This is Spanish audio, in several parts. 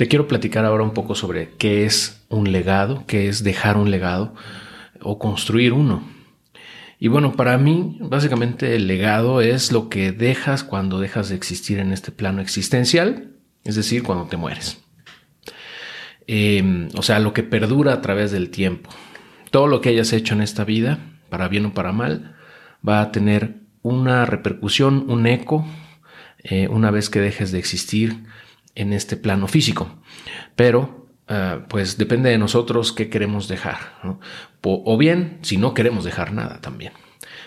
Te quiero platicar ahora un poco sobre qué es un legado, qué es dejar un legado o construir uno. Y bueno, para mí, básicamente el legado es lo que dejas cuando dejas de existir en este plano existencial, es decir, cuando te mueres. Em, o sea, lo que perdura a través del tiempo. Todo lo que hayas hecho en esta vida, para bien o para mal, va a tener una repercusión, un eco, eh, una vez que dejes de existir en este plano físico. Pero, ah, pues depende de nosotros qué queremos dejar. O, bien, si no queremos dejar nada también.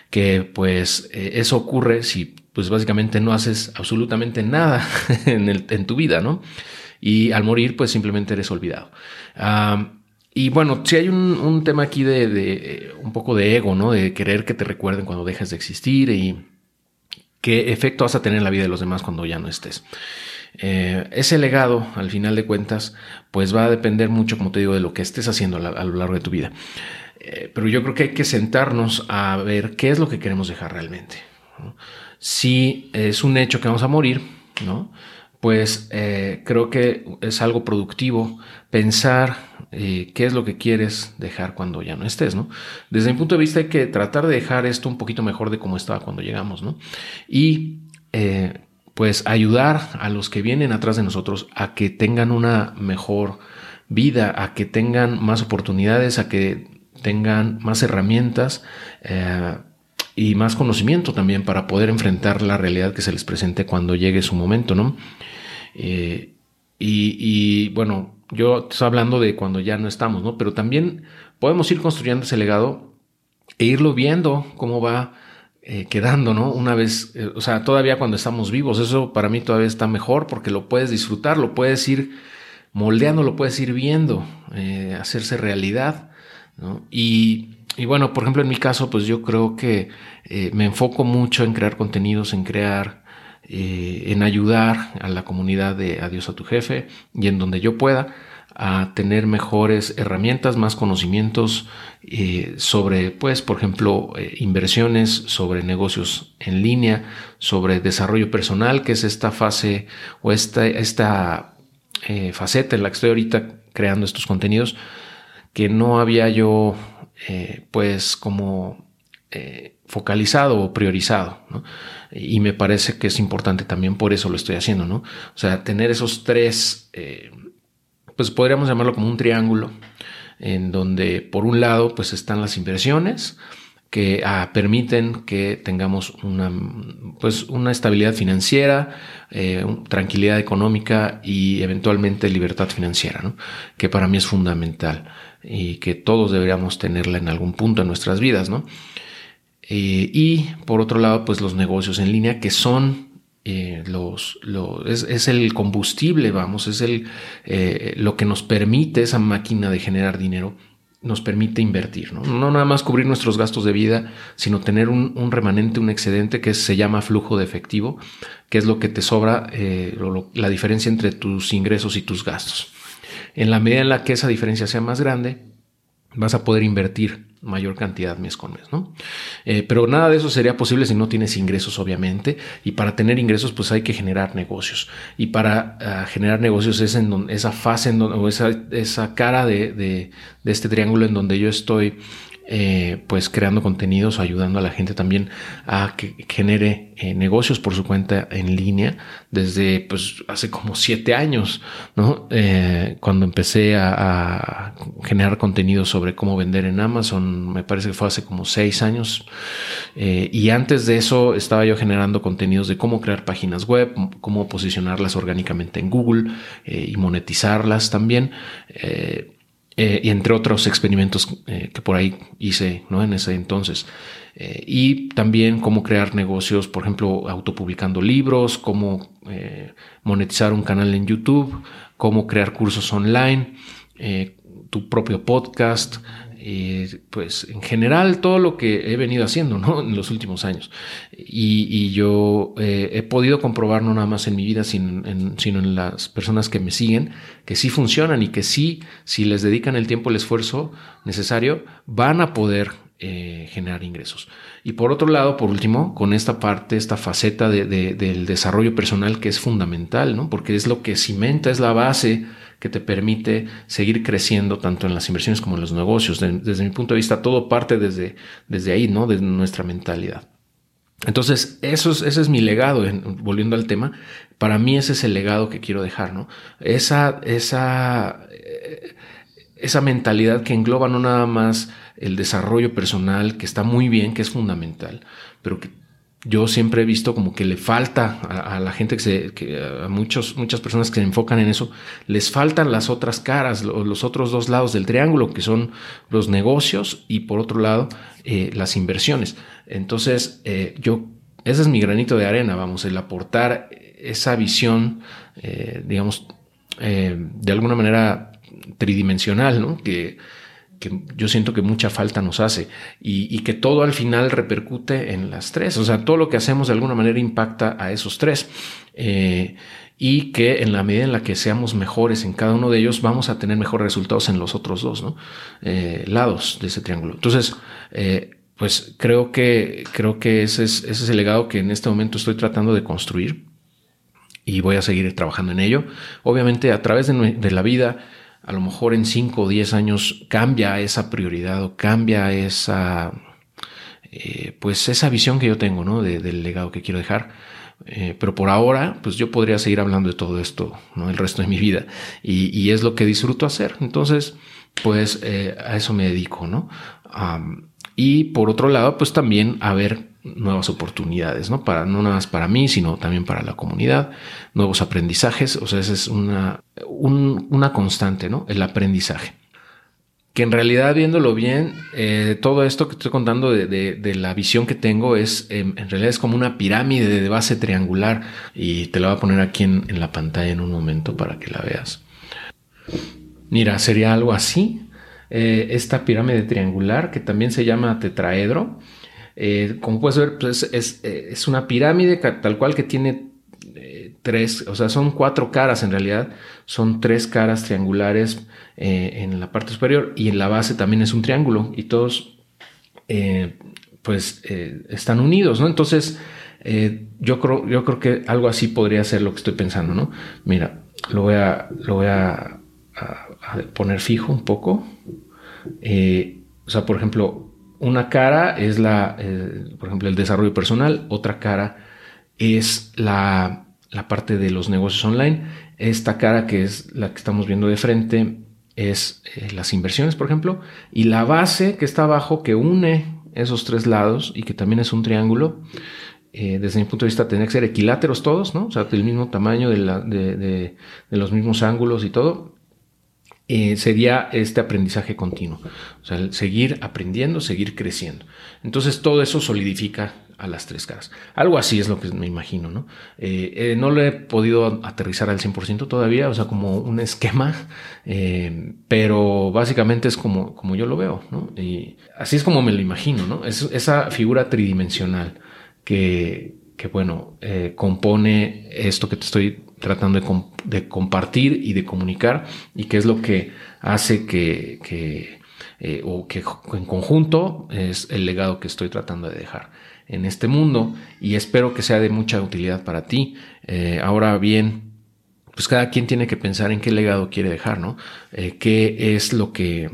Que pues eh, eso ocurre si pues básicamente no haces absolutamente nada en, en, tu vida, ¿no? Y al morir pues simplemente eres olvidado. Y bueno, si hay un, tema aquí de, de, un poco de ego, ¿no? De querer que te recuerden cuando dejes de existir y qué efecto vas a tener en la vida de los demás cuando ya no estés. Eh, ese legado, al final de cuentas, pues va a depender mucho, como te digo, de lo que estés haciendo a, lo largo de tu vida. Eh, pero yo creo que hay que sentarnos a ver qué es lo que queremos dejar realmente. Si es un hecho que vamos a morir, ¿no? Pues eh, creo que es algo productivo pensar qué es lo que quieres dejar cuando ya no estés, ¿no? Desde mi punto de vista hay que tratar de dejar esto un poquito mejor de cómo estaba cuando llegamos, ¿no? Y pues ayudar a los que vienen atrás de nosotros a que tengan una mejor vida, a que tengan más oportunidades, a que tengan más herramientas eh, y más conocimiento también para poder enfrentar la realidad que se les presente cuando llegue su momento, ¿no? Eh, y, y, bueno, yo estoy hablando de cuando ya no estamos, ¿no? Pero también podemos ir construyendo ese legado e irlo viendo cómo va eh, quedando, ¿no? Una vez, eh, o sea, todavía cuando estamos vivos, eso para mí todavía está mejor porque lo puedes disfrutar, lo puedes ir moldeando, lo puedes ir viendo, eh, hacerse realidad, ¿no? Y, y, bueno, por ejemplo, en mi caso, pues yo creo que me enfoco mucho en crear contenidos, en crear, en ayudar a la comunidad de Adiós a tu jefe y en donde yo pueda a tener mejores herramientas, más conocimientos eh, sobre, pues, por ejemplo, eh, inversiones, sobre negocios en línea, sobre desarrollo personal, que es esta fase o esta, esta eh, faceta en la que estoy ahorita creando estos contenidos, que no había yo, pues, como focalizado o priorizado, Y me parece que es importante también por eso lo estoy haciendo, ¿no? O sea, tener esos tres pues podríamos llamarlo como un triángulo, en donde por un lado pues están las inversiones que ah, permiten que tengamos una, pues, una estabilidad financiera, eh, tranquilidad económica y eventualmente libertad financiera, ¿no? que para mí es fundamental y que todos deberíamos tenerla en algún punto en nuestras vidas. ¿no? Eh, y por otro lado, pues los negocios en línea que son eh, los, es, el combustible, vamos, es el, eh, lo que nos permite esa máquina de generar dinero, nos permite invertir, ¿no? no nada más cubrir nuestros gastos de vida, sino tener un, remanente, un excedente que se llama flujo de efectivo, que es lo que te sobra, eh, la diferencia entre tus ingresos y tus gastos. En la medida en la que esa diferencia sea más grande, vas a poder invertir mayor cantidad mes con mes, ¿no? Eh, pero nada de eso sería posible si no tienes ingresos, obviamente, y para tener ingresos, pues hay que generar negocios. Y para ah, generar negocios es en donde, esa fase, en donde, o esa, esa cara de, de, de, este triángulo en donde yo estoy eh, pues creando contenidos, ayudando a la gente también a que genere eh, negocios por su cuenta en línea desde pues hace como siete años, ¿no? Eh, cuando empecé a, generar contenidos sobre cómo vender en Amazon, me parece que fue hace como seis años. y antes de eso estaba yo generando contenidos de cómo crear páginas web, cómo posicionarlas orgánicamente en Google y monetizarlas también. Eh, y entre otros experimentos eh, que por ahí hice ¿no? en ese entonces. Eh, y también cómo crear negocios, por ejemplo, autopublicando libros, cómo monetizar un canal en YouTube, cómo crear cursos online, tu propio podcast, pues en general todo lo que he venido haciendo ¿no? en los últimos años. Y, yo eh, he podido comprobar no nada más en mi vida, sino en, las personas que me siguen, que sí funcionan y que sí, si les dedican el tiempo, el esfuerzo necesario, van a poder eh, generar ingresos. Y por otro lado, por último, con esta parte, esta faceta del desarrollo personal que es fundamental, ¿no? porque es lo que cimenta, es la base que te permite seguir creciendo tanto en las inversiones como en los negocios. desde mi punto de vista, todo parte desde, desde ahí, ¿no? Desde nuestra mentalidad. Entonces, eso es, ese es mi legado, volviendo al tema. Para mí ese es el legado que quiero dejar, ¿no? Esa, esa, eh, esa mentalidad que engloba no nada más el desarrollo personal, que está muy bien, que es fundamental, pero que yo siempre he visto como que le falta a, la gente que se, que a muchos, muchas personas que se enfocan en eso, les faltan las otras caras, los otros dos lados del triángulo, que son los negocios y por otro lado eh, las inversiones. Entonces, eh, yo, ese es mi granito de arena, vamos, el aportar esa visión, eh, digamos, de alguna manera tridimensional, ¿no? Que, que yo siento que mucha falta nos hace y, que todo al final repercute en las tres. O sea, todo lo que hacemos de alguna manera impacta a esos tres. Eh, y que en la medida en la que seamos mejores en cada uno de ellos, vamos a tener mejores resultados en los otros dos. Eh, lados de ese triángulo. Entonces, eh, pues creo que, creo que ese es, ese es el legado que en este momento estoy tratando de construir y voy a seguir trabajando en ello. Obviamente, a través de la vida, a lo mejor en 5 o 10 años cambia esa prioridad o cambia esa, eh, pues esa visión que yo tengo, ¿no? del legado que quiero dejar. Eh, pero por ahora, pues yo podría seguir hablando de todo esto, ¿no? El resto de mi vida. Y, es lo que disfruto hacer. Entonces, pues eh, a eso me dedico, ¿no? y por otro lado, pues también a ver nuevas oportunidades, ¿no? Para, no nada más para mí, sino también para la comunidad, nuevos aprendizajes, o sea, esa es una, una constante, ¿no? El aprendizaje. Que en realidad, viéndolo bien, eh, todo esto que estoy contando de, la visión que tengo es, em, en realidad es como una pirámide de base triangular y te la voy a poner aquí en, en la pantalla en un momento para que la veas. Mira, sería algo así, eh, esta pirámide triangular que también se llama tetraedro eh, como puedes ver, pues es, una pirámide tal cual que tiene eh, tres, o sea, son cuatro caras en realidad, son tres caras triangulares eh, en la parte superior y en la base también es un triángulo y todos pues están unidos, ¿no? Entonces, yo, creo, yo creo que algo así podría ser lo que estoy pensando, ¿no? Mira, lo voy a, lo voy a poner fijo un poco. o sea, por ejemplo, una cara es la, eh, por ejemplo, el desarrollo personal, otra cara es la, parte de los negocios online. Esta cara que es la que estamos viendo de frente es eh, las inversiones, por ejemplo, y la base que está abajo que une esos tres lados y que también es un triángulo. Eh, desde mi punto de vista, tendría que ser equiláteros todos, ¿no? O sea, del mismo tamaño, de los mismos ángulos y todo. Eh, sería este aprendizaje continuo. O sea, seguir aprendiendo, seguir creciendo. Entonces todo eso solidifica a las tres caras. Algo así es lo que me imagino, ¿no? Eh, eh, no lo he podido aterrizar al 100% todavía, o sea, como un esquema, pero básicamente es como, como yo lo veo, ¿no? Y así es como me lo imagino, ¿no? Es esa figura tridimensional que, que bueno, compone esto que te estoy tratando de, compartir y de comunicar y qué es lo que hace que, eh, o que en conjunto es el legado que estoy tratando de dejar en este mundo y espero que sea de mucha utilidad para ti. Eh, ahora bien, pues cada quien tiene que pensar en qué legado quiere dejar, ¿no? Eh, qué es lo que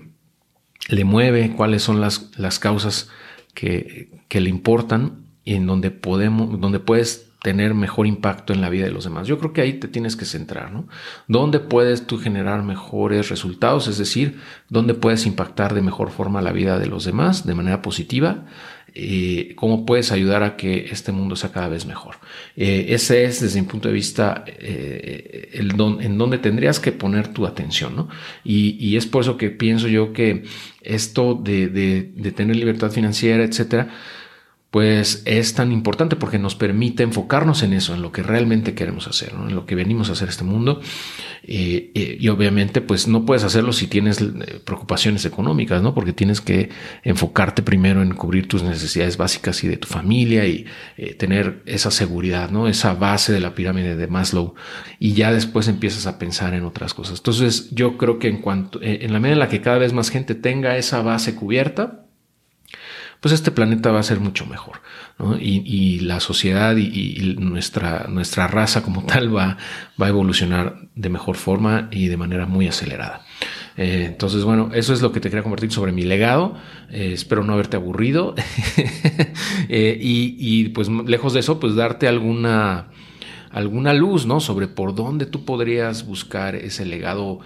le mueve, cuáles son las, las causas que, que le importan y en donde podemos, donde puedes tener mejor impacto en la vida de los demás. Yo creo que ahí te tienes que centrar, ¿no? ¿Dónde puedes tú generar mejores resultados? Es decir, ¿dónde puedes impactar de mejor forma la vida de los demás de manera positiva? Eh, ¿Cómo puedes ayudar a que este mundo sea cada vez mejor? Eh, ese es, desde mi punto de vista, eh, el don, en donde tendrías que poner tu atención, ¿no? Y, es por eso que pienso yo que esto de, de tener libertad financiera, etcétera, pues es tan importante porque nos permite enfocarnos en eso, en lo que realmente queremos hacer, en lo que venimos a hacer este mundo. Eh, eh, y obviamente, pues no puedes hacerlo si tienes eh, preocupaciones económicas, ¿no? Porque tienes que enfocarte primero en cubrir tus necesidades básicas y de tu familia y tener esa seguridad, ¿no? Esa base de la pirámide de Maslow. Y ya después empiezas a pensar en otras cosas. Entonces, yo creo que en cuanto, en la medida en la que cada vez más gente tenga esa base cubierta, pues este planeta va a ser mucho mejor. Y, la sociedad y, nuestra, nuestra raza como tal va, va a evolucionar de mejor forma y de manera muy acelerada. Eh, entonces, bueno, eso es lo que te quería compartir sobre mi legado. Eh, espero no haberte aburrido. Eh, y, pues lejos de eso, pues darte alguna, alguna luz, ¿no? Sobre por dónde tú podrías buscar ese legado.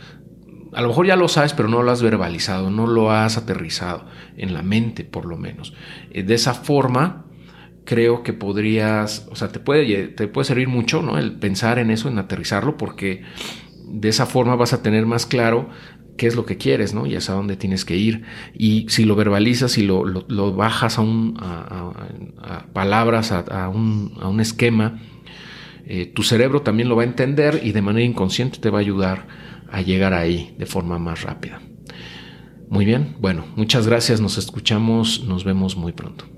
A lo mejor ya lo sabes, pero no lo has verbalizado, no lo has aterrizado en la mente, por lo menos. de esa forma, creo que podrías, o sea, te puede, te puede servir mucho, ¿no? El pensar en eso, en aterrizarlo, porque de esa forma vas a tener más claro qué es lo que quieres, ¿no? Y es a dónde tienes que ir. Y si lo verbalizas y lo, lo, bajas a, un, a, palabras, a, un, un, esquema, eh, tu cerebro también lo va a entender y de manera inconsciente te va a ayudar a llegar ahí de forma más rápida. Muy bien, bueno, muchas gracias, nos escuchamos, nos vemos muy pronto.